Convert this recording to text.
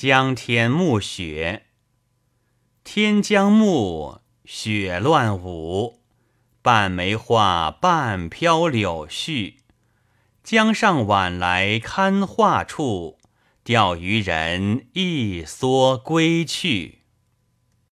江天暮雪。天将暮雪乱舞。半梅花半飘柳絮。江上晚来堪画处。钓鱼人一蓑归去。